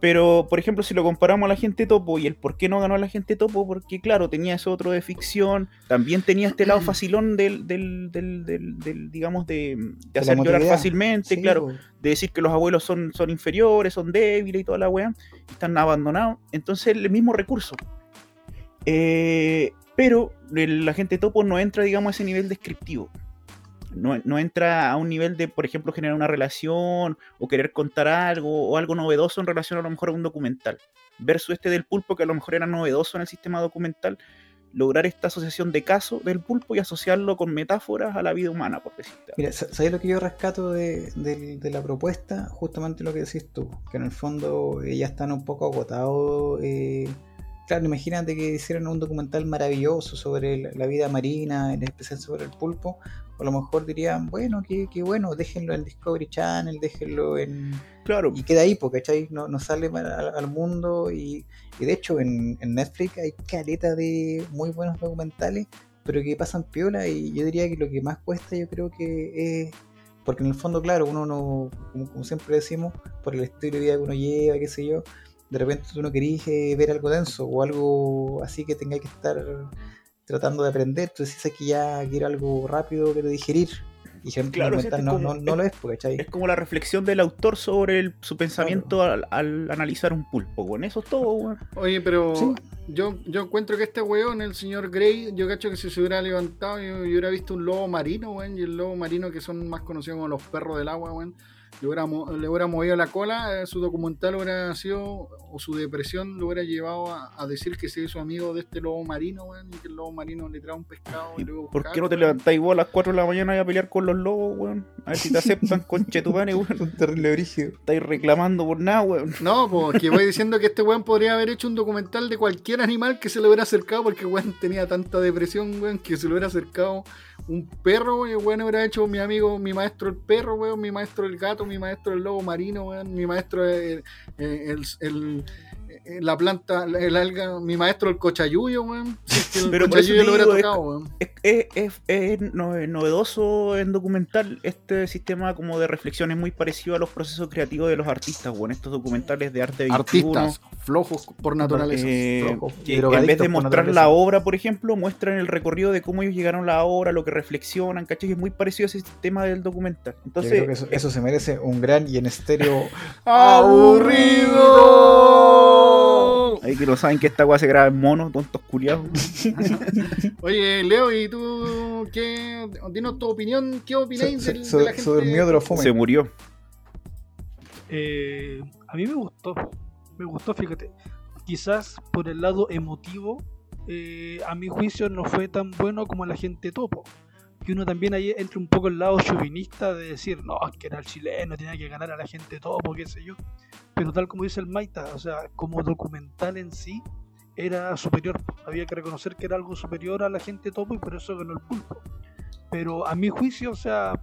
Pero, por ejemplo, si lo comparamos a la gente topo y el por qué no ganó a la gente topo, porque claro, tenía eso otro de ficción, también tenía este lado [CLEARS THROAT] facilón del, del, del, del- digamos, de, hacer llorar fácilmente, Sí, claro, pues. de decir que los abuelos son, son inferiores, son débiles y toda la weá, están abandonados. Entonces, el mismo recurso. Eh, pero el- la gente topo no entra, digamos, a ese nivel descriptivo. No, no entra a un nivel de, por ejemplo, generar una relación o querer contar algo o algo novedoso en relación a lo mejor a un documental. Versus este del pulpo, que a lo mejor era novedoso en el sistema documental, lograr esta asociación de caso del pulpo y asociarlo con metáforas a la vida humana, por decirte. Mira, sa- ¿sabes lo que yo rescato de, la propuesta? Justamente lo que decís tú, que en el fondo ya están un poco agotados. eh, claro, imagínate que hicieran un documental maravilloso sobre la, la vida marina, en especial sobre el pulpo. A lo mejor dirían, bueno, qué, qué bueno, déjenlo en Discovery Channel, déjenlo en, Claro, y queda ahí, porque ¿cachai? No, no sale al, al mundo y, y de hecho en, en Netflix hay caleta de muy buenos documentales, pero que pasan piola y yo diría que lo que más cuesta yo creo que es, porque en el fondo claro, uno no, como, como siempre decimos, por el estilo de vida que uno lleva, qué sé yo, de repente tú no querís eh, ver algo denso o algo así que tengáis que estar tratando de aprender, tú decís que ya quiero algo rápido que digerir. Y Claro, sí, este no, como- no, no lo es, porque, ¿cachai? es como la reflexión del autor sobre el- su pensamiento al, al analizar un pulpo. Con eso es todo, weón. Oye, pero Sí. yo, yo encuentro que este weón, el señor Grey, yo cacho que si se hubiera levantado, yo, yo hubiera visto un lobo marino, weón, y el lobo marino que son más conocidos como los perros del agua, weón. Le hubiera, mo- le hubiera movido la cola, eh, su documental hubiera sido, o su depresión lo hubiera llevado a, a decir que se hizo amigo de este lobo marino, weón, y que el lobo marino le trae un pescado y, ¿Y luego ¿Por qué no te levantáis vos a las 4 de la mañana y a pelear con los lobos, weón? A ver si te aceptan, [LAUGHS] conche tu madre, weón. Un terrible brígido. Estáis reclamando por nada, weón. No, pues que voy diciendo que este weón podría haber hecho un documental de cualquier animal que se le hubiera acercado, porque weón tenía tanta depresión, weón, que se le hubiera acercado un perro, weón, weón hubiera hecho mi amigo, mi maestro el perro, weón, mi maestro el gato, mi maestro el lobo marino, weón, mi maestro el, el- el- el- la planta, el alga, mi maestro el cochayuyo, weón. Si es que Pero cochayuyo lo hubiera tocado, weón. Es, es, es- es no- es novedoso en documental este sistema como de reflexión es muy parecido a los procesos creativos de los artistas, weón. Estos documentales de arte 21. Artistas flojos por naturaleza. Eh, flojos que en vez de mostrar la obra, por ejemplo, muestran el recorrido de cómo ellos llegaron a la obra, lo que reflexionan, ¿cachai? Es muy parecido a ese sistema del documental. Yo Entonces, creo que eso, eso se merece un gran y en estéreo [LAUGHS] ¡Aburrido! ahí que no saben que esta weá se graba en mono, tontos culiados. [LAUGHS] Oye, Leo, ¿y tú qué? Dinos tu opinión, ¿qué Se, opináis se- del- se- de la se gente? durmió de los fumes. Se murió. Eh, a mí me gustó, me gustó, fíjate. Quizás por el lado emotivo, eh, a mi juicio no fue tan bueno como la gente topo. Que uno también ahí entra un poco el lado chauvinista de decir, no, es que era el chileno, tenía que ganar a la gente topo, qué sé yo. Pero tal como dice el Maita, o sea, como documental en sí, era superior. Había que reconocer que era algo superior a la gente topo y por eso ganó el pulpo. Pero a mi juicio, o sea,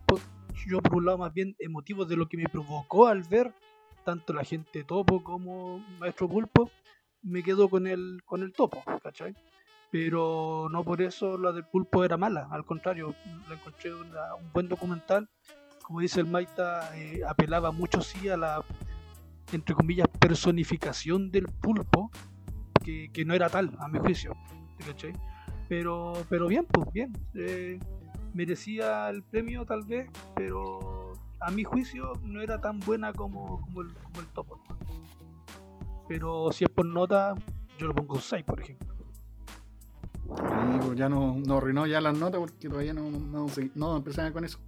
yo por un lado más bien emotivo de lo que me provocó al ver tanto la gente topo como Maestro Pulpo, me quedo con el, con el topo, ¿cachai? Pero no por eso la del pulpo era mala, al contrario, la encontré una- un buen documental. Como dice el Maita, eh, apelaba mucho sí a la, entre comillas, personificación del pulpo, que, que no era tal, a mi juicio, ¿cachai? Pero, pero bien, pues bien. eh, merecía el premio tal vez, pero a mi juicio no era tan buena como, como, el, como el topo. ¿no? Pero si es por nota, yo lo pongo un 6, por ejemplo. Y, pues, ya no, no arruinó ya las notas porque todavía no, no, no empezaba con eso.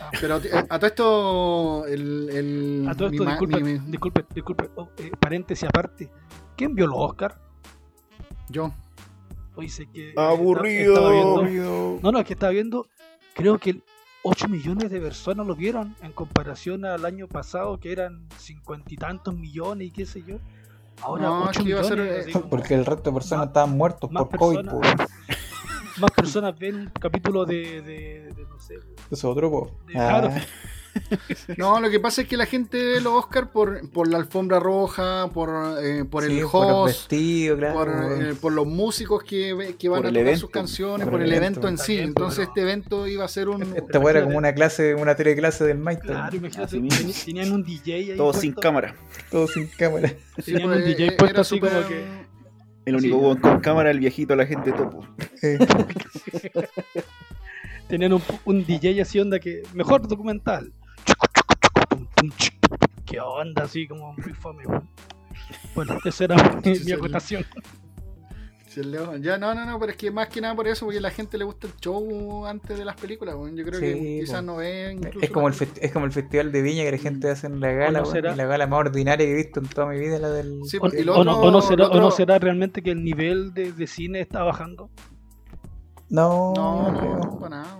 Ah. Pero eh, a todo esto, el. el A todo mi esto, disculpe, mi- disculpe, disculpe, oh, eh, paréntesis aparte. ¿Quién vio los Oscar? yo. Hoy sé que. Aburrido. estaba viendo- No, no, es que estaba viendo. Creo que 8 millones de personas lo vieron en comparación al año pasado que eran cincuenta y tantos millones y qué sé yo. Ahora No, 8 es que iba a millones. ser, así como- Porque el resto de personas Más- estaban muertos por COVID, po. [LAUGHS] más personas ven un capítulo de, de, de, no sé, Eso es otro, po. De- Ah, claro. [LAUGHS] No, lo que pasa es que la gente ve los Oscar por, por la alfombra roja, por, eh, por sí, el por los host, vestidos, claro. por, eh, por los músicos que, que van a tocar evento. sus canciones, Por el el evento. evento en sí. bien, Entonces este evento iba a ser un... Esta weá era como una clase, una teleclase del Maito. Claro, imagínate, mismo. teni- tenían un DJ ahí. Todo sin cámara. Todo sin cámara. sí, tenían pues, un DJ eh, puesto así como súper- que- El Sí. único weón con cámara, el viejito, la gente topo. Eh, [LAUGHS] Tenían un, un DJ así onda que. Mejor documental. ¿Qué onda? Así como muy fome, weón. Bueno, [LAUGHS] esa era mi, mi acotación. Ya, no, no, no, pero es que más que nada por eso, porque a la gente le gusta el show antes de las películas. weón. Yo creo Sí, que quizás po. no ve incluso Es como, el es como el festival de Viña que la gente hace en la gala, ¿O no y la gala más ordinaria que he visto en toda mi vida, la del. Sí, O, lo o no, otro- o no será, lo o no otro- será realmente que el nivel de, de cine está bajando? No, No, no, para nada.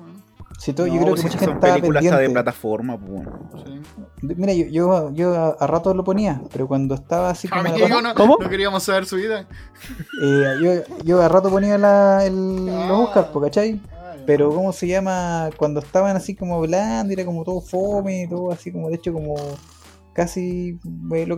Si todo, yo creo que si mucha gente estaba películas hasta de pendiente. plataforma, pues. Sí. Mira, yo, yo, yo a, a rato lo ponía, pero cuando estaba así como. Amigo, de- no, ¿Cómo? no queríamos saber su vida. eh, yo, yo a rato ponía la, el, Ah. los Oscars, ¿cachai? Ah. Pero, ¿cómo se llama? Cuando estaban así como hablando, era como todo fome, todo así como, de hecho, como casi lo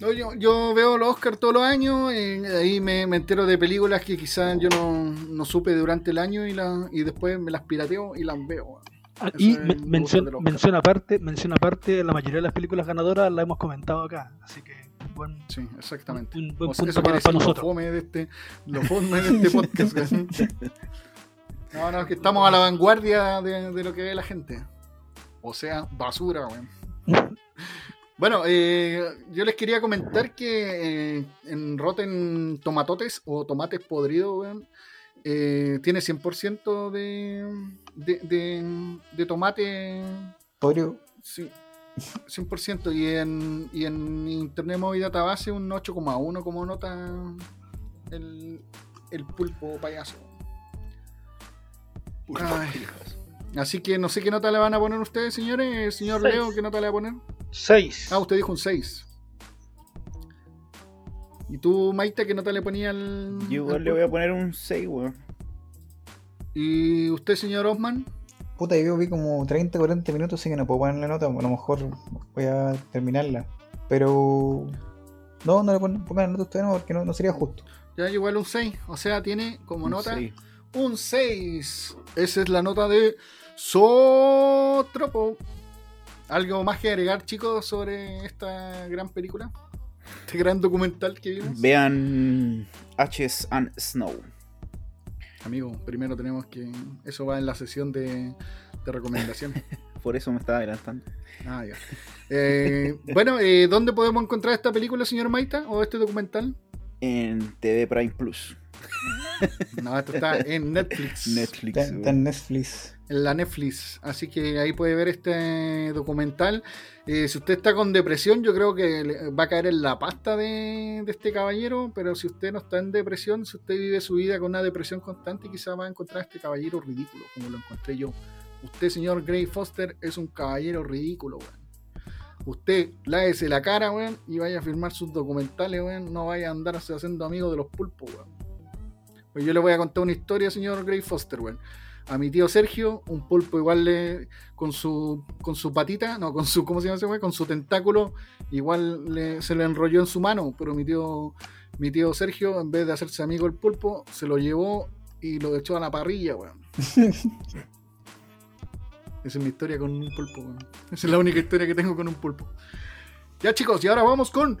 No, yo, yo veo los Oscars todos los años, eh, ahí me, me entero de películas que quizás yo no, no supe durante el año y, la, y después me las pirateo y las veo. Ah, y gusto mención, aparte, mención aparte, la mayoría de las películas ganadoras las hemos comentado acá, así que buen, Sí, exactamente. un buen O sea, punto eso para, para decir lo nosotros. fome de este, lo fome de este podcast. [LAUGHS] no, no, es que estamos a la vanguardia de, de lo que ve la gente. O sea, basura, weón. [LAUGHS] Bueno, eh, yo les quería comentar que eh, en Rotten Tomatotes o Tomates Podridos, weón, eh, tiene 100% de, de, de, de tomate, Podría, sí, 100%, y en, y en Internet Movie Database un 8,1 como nota el, el pulpo payaso. Ay. Así que no sé qué nota le van a poner ustedes, señores. Señor Seis. Leo, ¿qué nota le va a poner? 6. Ah, usted dijo un 6. ¿Y tú, Maite, qué nota le ponía al. Yo igual al le voy a poner un 6, weón. ¿Y usted, señor Osman? puta, yo vi como 30, 40 minutos, así que no puedo poner la nota, a lo mejor voy a terminarla. Pero. No, no le pon- pongan la nota ustedes, no, porque no, no sería justo. Ya igual un 6. O sea, tiene como Un nota seis. un 6. Esa es la nota de Sotropo. ¿Algo más que agregar, chicos, sobre esta gran película? Este gran documental que vimos. Vean H's and Snow. Amigo, primero tenemos que. Eso va en la sesión de, de recomendación. [LAUGHS] Por eso me estaba adelantando. Ah, ya. Eh, bueno, eh, ¿dónde podemos encontrar esta película, señor Maita? ¿O este documental? En TV Prime Plus. [LAUGHS] No, esto está en Netflix. Netflix. Está, está en Netflix. en la Netflix. Así que ahí puede ver este documental. Eh, si usted está con depresión, yo creo que va a caer en la pasta de, de este caballero. Pero si usted no está en depresión, si usted vive su vida con una depresión constante, quizás va a encontrar a este caballero ridículo, como lo encontré yo. Usted, señor Gray Foster, es un caballero ridículo, weón. Usted lávese la cara, weón, y vaya a firmar sus documentales, weón. No vaya a andarse haciendo amigo de los pulpos, weón. Pues yo le voy a contar una historia, señor Gray Foster, weón a mi tío Sergio, un pulpo igual le, con su con su patita, no, con su, ¿cómo se llama ese güey? Con su tentáculo, igual le- se le enrolló en su mano, pero mi tío, mi tío Sergio, en vez de hacerse amigo del pulpo, se lo llevó y lo echó a la parrilla, weón. [LAUGHS] Esa es mi historia con un pulpo, weón. Esa es la única historia que tengo con un pulpo. Ya chicos, y ahora vamos con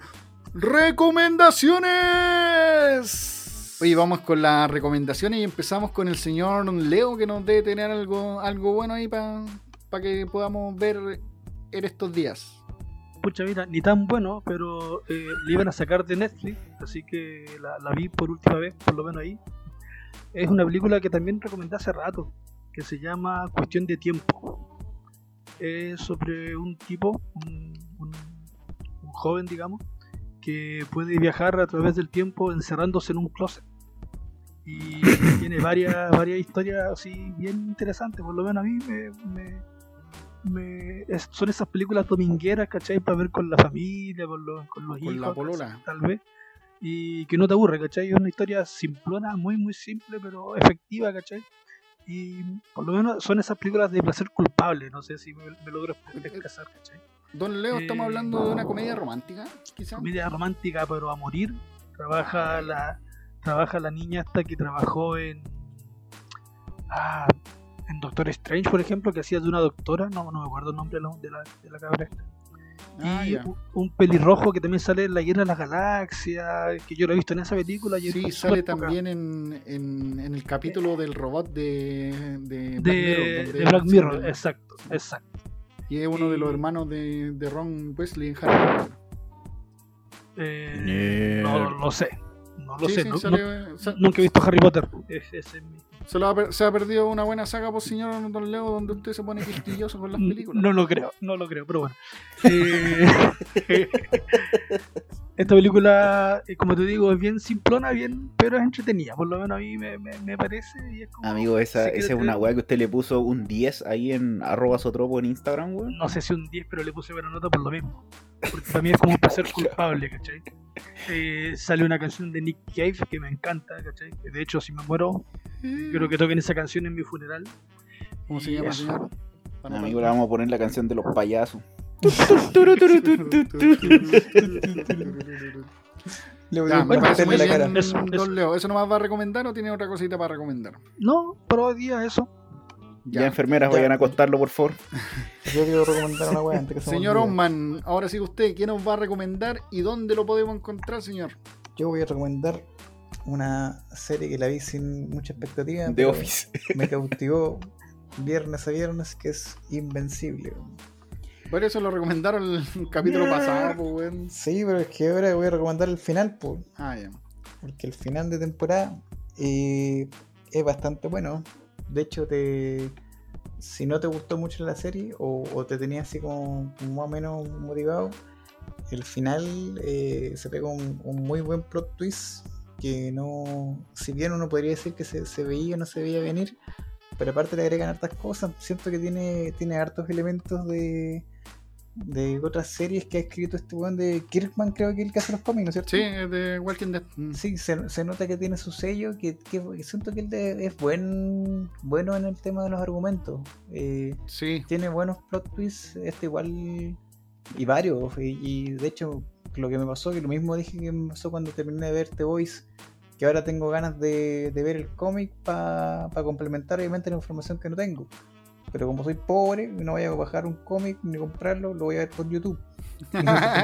recomendaciones. Oye, vamos con las recomendaciones y empezamos con el señor Leo que nos debe tener algo, algo bueno ahí para que podamos ver en estos días. Pucha, mira, ni tan bueno, pero eh, le iban a sacar de Netflix, así que la, vi por última vez, por lo menos ahí. Es una película que también recomendé hace rato, que se llama Cuestión de Tiempo. Es sobre un tipo, un- un joven, digamos, que puede viajar a través del tiempo encerrándose en un closet. Y [LAUGHS] tiene varias, varias historias así bien interesantes, por lo menos a mí me, me- me- es- son esas películas domingueras, ¿cachai? Para ver con la familia, con los, con los Con hijos, la polola. tal vez. Y que no te aburre, ¿cachai? Es una historia simplona, muy, muy simple, pero efectiva, ¿cachai? Y por lo menos son esas películas de placer culpable, no sé si me, me logro expresar, ¿cachai? Don Leo, estamos Eh, hablando de una comedia romántica, quizá. Comedia romántica, pero a morir. Trabaja la, trabaja la niña hasta que trabajó en. Ah, en Doctor Strange, por ejemplo, que hacía de una doctora, no, no me acuerdo el nombre de la, de la, cabra esta. Ah, y un, un pelirrojo que también sale en La Guerra de las Galaxias, que yo lo he visto en esa película. y Sí, sale también en, en, en el capítulo del robot de, de Black de, Mirror. donde de Black él- Mirror, exacto, exacto. Y es uno de los hermanos de, de Ron Wesley en Harry Potter. Eh, no lo sé, no lo Sí, sé, sí, no- no- nunca he visto Harry Potter. Es- ese es mi- se, lo ha se ha perdido una buena saga, por señor Don Leo, donde usted se pone quisquilloso con las películas. No lo creo, no lo creo, pero bueno. Eh, [LAUGHS] esta película, eh, como te digo, es bien simplona, bien, pero es entretenida. Por lo menos a mí me, me- me parece. Y es como, Amigo, esa, si quieres esa es una weá que usted le puso un 10 ahí en arroba sotropo en Instagram, weón. No sé si un 10, pero le puse buena nota por lo mismo. Porque para mí es como un placer culpable, ¿cachai? Eh, sale una canción de Nick Cave que me encanta, ¿cachai? De hecho, si me muero, creo que toquen esa canción en mi funeral. ¿Cómo se llama, señor? Amigo, le vamos a poner la canción de los payasos. Le voy a la cara. Eso, Don eso. Leo. ¿Eso nomás va a recomendar o tiene otra cosita para recomendar? No, pero hoy día eso. Ya, enfermeras, Ya. vayan a acostarlo, por favor. [LAUGHS] Yo quiero recomendar una weá antes que se Señor. Osman, ahora sí usted, ¿qué nos va a recomendar y dónde lo podemos encontrar, señor? Yo voy a recomendar una serie que la vi sin mucha expectativa. The Office. Me [LAUGHS] cautivó viernes a viernes, que es Invencible. Por eso lo recomendaron el [LAUGHS] capítulo pasado, pues, weón. Sí, pero es que ahora voy a recomendar el final, pues, Ah, ya. porque el final de temporada eh, es bastante bueno. De hecho, te si no te gustó mucho la serie o, te tenía así como más o menos motivado, el final eh, se pega un, un muy buen plot twist que no, si bien uno podría decir que se, se veía o no se veía venir, pero aparte le agregan hartas cosas. Siento que tiene, tiene hartos elementos de, de otras series que ha escrito este weón de Kirkman, creo que es el que hace los cómics, ¿no es cierto? Sí, de Walking Dead. Mm. Sí, se, se nota que tiene su sello, que, que siento que él de- es buen bueno en el tema de los argumentos. Eh, Sí. tiene buenos plot twists, este igual, y varios. Y, y de hecho, lo que me pasó, que lo mismo dije que me pasó cuando terminé de ver The Voice, que ahora tengo ganas de, de ver el cómic para complementar obviamente la información que no tengo. Pero como soy pobre, no voy a bajar un cómic ni comprarlo, lo voy a ver por YouTube. [LAUGHS]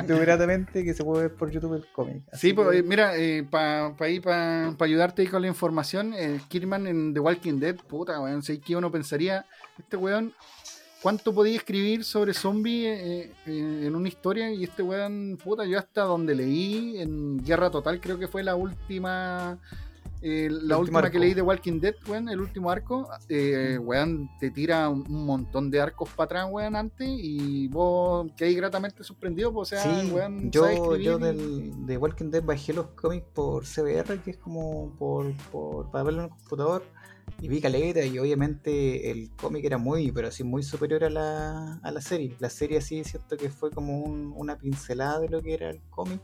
Gratamente que se puede ver por YouTube el cómic. Sí, pues, que- eh, mira, para ayudarte ahí con la información, eh, Kirman en The Walking Dead, puta, weón, sé que uno pensaría, este weón, ¿cuánto podía escribir sobre zombies eh, eh, en una historia? Y este weón, puta, yo hasta donde leí, en Guerra Total creo que fue la última eh, la última que leí de Walking Dead, weón, el último arco, eh, weón, te tira un, un montón de arcos para atrás, weón, antes, y vos quedás gratamente sorprendido, pues, o sea, Sí, weón, yo, yo del, de Walking Dead bajé los cómics por CBR, que es como por, por para verlo en el computador, y vi caleta, y obviamente el cómic era muy, pero así muy superior a la, a la serie. La serie así es cierto que fue como un- una pincelada de lo que era el cómic.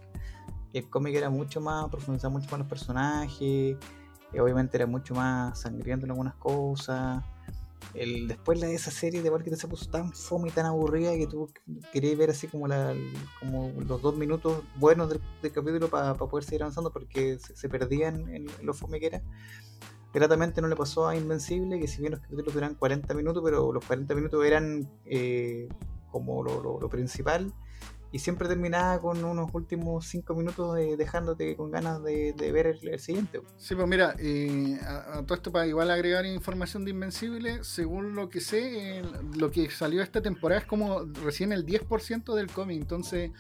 El cómic era mucho más, profundizaba mucho más los personajes, y obviamente era mucho más sangriento en algunas cosas. El, después de esa serie de Walking Dead se puso tan fome y tan aburrida que tú querías ver así como, la, como los dos minutos buenos del, capítulo para poder seguir avanzando porque se, se perdían en, lo fome que era. Gratamente no le pasó a Invencible, que si bien los capítulos duran 40 minutos, pero los 40 minutos eran eh, como lo principal. Y siempre terminaba con unos últimos 5 minutos de- dejándote con ganas de, de ver el, el siguiente. Sí, pues mira, eh, a, a todo esto para igual agregar información de Invencible, según lo que sé, eh, lo que salió esta temporada es como recién el 10% del cómic, entonces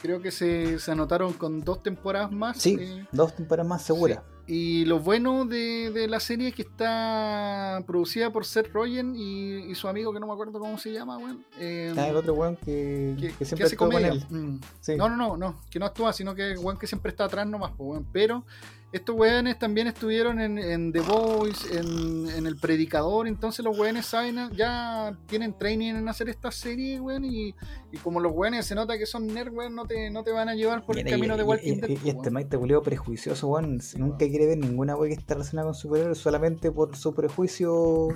creo que se, se anotaron con dos temporadas más. Sí, eh, dos temporadas más seguras. Y lo bueno de, de la serie es que está producida por Seth Rogen y, y su amigo que no me acuerdo cómo se llama, weón. eh, Está el otro weón que, que, que que siempre hace estuvo con comedia. él. Mm. Sí. No, no, no, no, que no actúa, sino que weón que siempre está atrás nomás, pues, weón. Pero estos weones también estuvieron en, en The Voice, en, en El Predicador, entonces los weones saben, ya tienen training en hacer esta serie, weón, y, y como los weones se nota que son nerds, weón, no te, no te van a llevar por el y- camino de Walking Dead. y- este weón. Maite culiao prejuicioso, weón. si Nunca quiere ver ninguna wea que está relacionada con superhéroes solamente por su prejuicio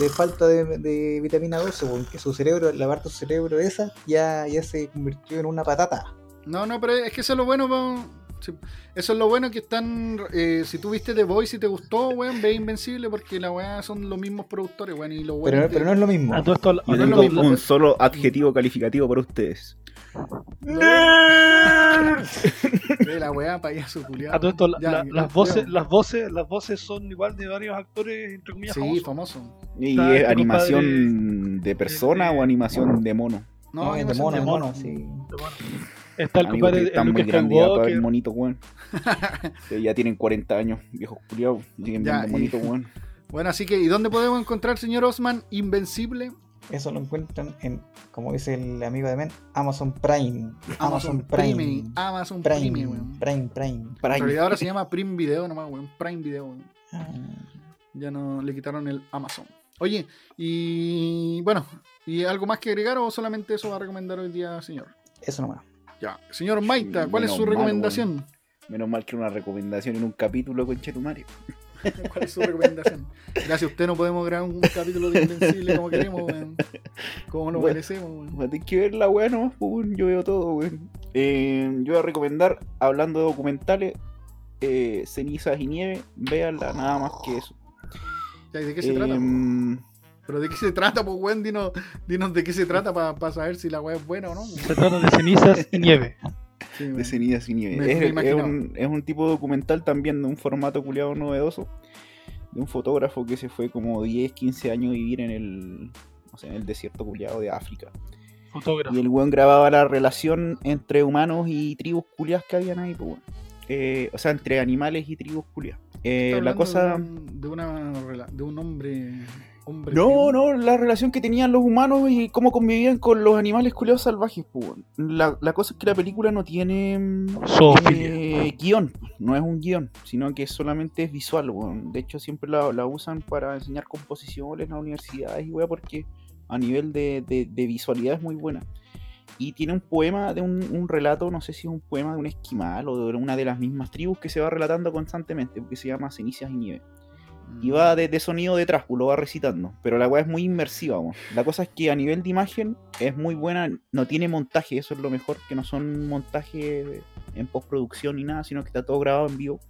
de falta de, de vitamina 12, weón. Que su cerebro, la parte de su cerebro esa, ya, ya se convirtió en una patata. No, no, pero es que eso es lo bueno, po. Sí, Eso es lo bueno que están. eh, si tú viste The Voice y te gustó, weón, ve Invencible porque la weá son los mismos productores, weón. Y los Pero, pero no es lo mismo. A todo esto, Yo no tengo lo mismo. un solo adjetivo calificativo para ustedes. de la weá payaso culiado. a todo esto, la- Ya, la- ya, las voces, las voces, las voces son igual de varios actores entre comillas Sí, famosos. famoso. ¿Y es este animación de persona de- o animación de mono? No, de mono, de de mono. sí. Está el compadre que de están muy Luke grandes ya para ver Skywalker. monitos, weón. [LAUGHS] Ya tienen 40 años, viejos culiados. Siguen Ya, viendo monitos, [LAUGHS] weón. Bueno, así que, ¿y dónde podemos encontrar, señor Osman, Invencible? Eso lo encuentran en, como dice el amigo de Men, Amazon Prime. Amazon Prime. Amazon Prime, Prime, weón. Prime, Prime. Para En realidad ahora se llama Prime Video nomás, weón. Prime Video, weón. Ah, Ya no le quitaron el Amazon. Oye, y bueno, ¿y algo más que agregar o solamente eso va a recomendar hoy día, señor? Eso nomás. Ya. Señor Maita, ¿cuál es su mal, recomendación? Menos mal que una recomendación en un capítulo con Chetumare. [LAUGHS] ¿Cuál es su recomendación? Gracias a usted no podemos grabar un capítulo de Invencible como queremos, weón. Como lo Bueno. merecemos, weón. Hay que ver la weá nomás, pues, weón. Yo veo todo, weón. Eh, yo voy a recomendar, hablando de documentales, eh, Cenizas y Nieve. Véanla, nada más que eso. Ya, ¿y ¿De qué se trata? po? ¿Pero de qué se trata, pues, weón? Dinos, dinos de qué se trata para saber si la weá es buena o no. Se trata de cenizas y nieve. Sí, de. Cenizas y Nieve. Me- es, me es imaginaba. un, es un tipo de documental también de un formato culiado novedoso. De un fotógrafo que se fue como 10, 15 años a vivir en el, no sé, en el desierto culiado de África. Fotógrafo. Y el weón grababa la relación entre humanos y tribus culiadas que habían ahí, pues, weón. Eh, o sea, entre animales y tribus culiadas. Eh, la cosa. De, un, de una, de un hombre. Hombre No, no, la relación que tenían los humanos y cómo convivían con los animales culiados salvajes, pues. La, la cosa es que la película no tiene eh, guion, no es un guion, sino que solamente es visual, weón. De hecho, siempre la, la usan para enseñar composiciones en las universidades y weón, porque a nivel de, de- de visualidad es muy buena. Y tiene un poema de un, un relato, no sé si es un poema de un esquimal o de una de las mismas tribus que se va relatando constantemente, porque se llama Cenizas y Nieve. Y va de, de sonido detrás, pues lo va recitando. Pero la weá es muy inmersiva, weón. La cosa es que a nivel de imagen es muy buena, no tiene montaje, eso es lo mejor, que no son montaje en postproducción ni nada, sino que está todo grabado en vivo.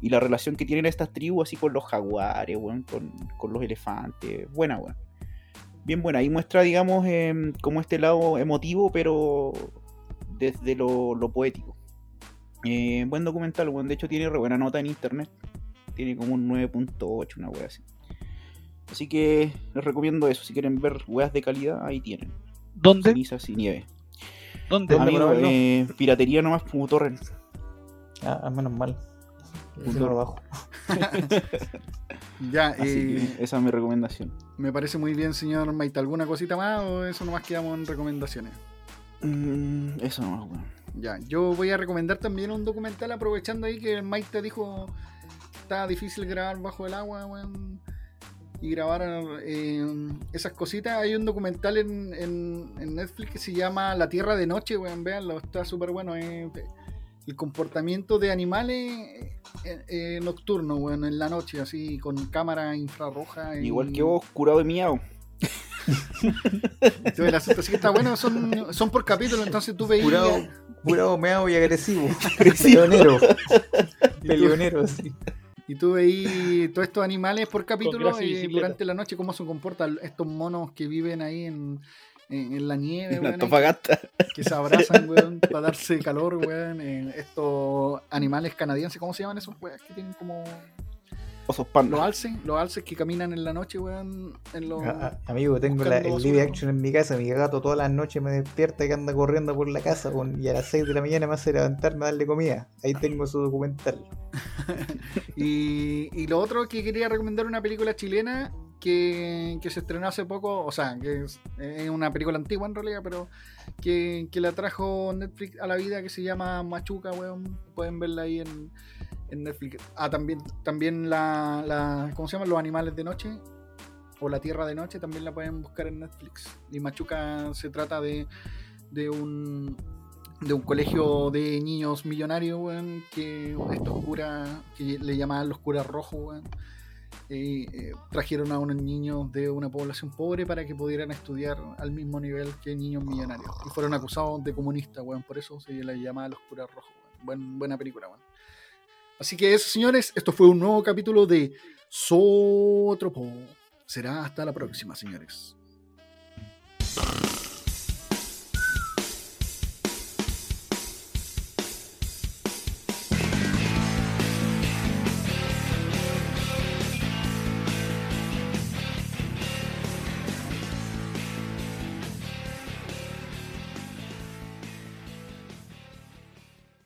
Y la relación que tienen estas tribus así con los jaguares, weón, con, con los elefantes, buena, weón. Bien buena. Ahí muestra, digamos, em, como este lado emotivo, pero desde lo, lo poético. Eh, buen documental, weón. De hecho, tiene re buena nota en internet. Tiene como un 9.8, una wea así. Así que les recomiendo eso. Si quieren ver weas de calidad, ahí tienen. ¿Dónde? Cenizas y nieve. ¿Dónde? Eh, piratería nomás como torrent. Ah, ah, menos mal. Punto. Bajo. [LAUGHS] Ya, [LAUGHS] Así eh, que esa es mi recomendación. me parece muy bien, señor Maita. ¿Alguna cosita más o eso nomás quedamos en recomendaciones? Mm, eso no, weón. Ya, yo voy a recomendar también un documental aprovechando ahí que el Maita dijo está difícil grabar bajo el agua, weón, y grabar eh, esas cositas. Hay un documental en, en- en Netflix que se llama La Tierra de Noche, weón, véanlo, está súper bueno. eh, el comportamiento de animales eh, eh, nocturno, weón, en la noche, así, con cámara infrarroja. y- Igual que vos, curado de miau. [LAUGHS] Todo el asunto, así que está bueno, son, son por capítulo, entonces tú veías... Curado, curado, meado y agresivo. Peleonero. [LAUGHS] Peleonero, sí. Y tú veis todos estos animales por [LAUGHS] capítulo y eh, durante la noche, cómo se comportan estos monos que viven ahí en, en, en la nieve, En weón, Antofagasta. que se abrazan, weón, para darse calor, weón. estos animales canadienses, ¿cómo se llaman esos weón? Que tienen como Osos los alces, los alces que caminan en la noche, weón, en los... Ah, ah, Amigo, tengo la- el live action en mi casa. Mi gato todas las noches me despierta que anda corriendo por la casa weón, y a las 6 de la mañana me hace levantarme a darle comida. Ahí tengo su documental. [LAUGHS] Y, y lo otro que quería recomendar una película chilena que, que se estrenó hace poco, o sea, que es, es una película antigua en realidad, pero que, que la trajo Netflix a la vida, que se llama Machuca, weón. Pueden verla ahí en, en Netflix. Ah, también, también la, la, ¿cómo se llaman? Los animales de noche. O la tierra de noche también la pueden buscar en Netflix. Y Machuca se trata de, de un de un colegio de niños millonarios, weón, que estos curas, que le llamaban los curas rojos, weón, eh, eh, trajeron a unos niños de una población pobre para que pudieran estudiar al mismo nivel que niños millonarios. Y fueron acusados de comunistas, weón, por eso se les llamaba los curas rojos, weón. Buen- buena película, weón. Así que eso, señores, esto fue un nuevo capítulo de Sotropo. Será hasta la próxima, señores.